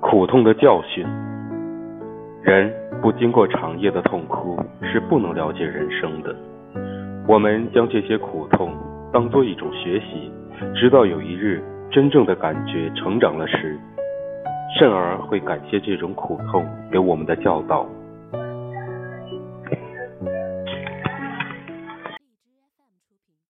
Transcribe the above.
苦痛的教训，人不经过长夜的痛哭，是不能了解人生的。我们将这些苦痛当做一种学习，直到有一日真正的感觉成长了时，甚而会感谢这种苦痛给我们的教导。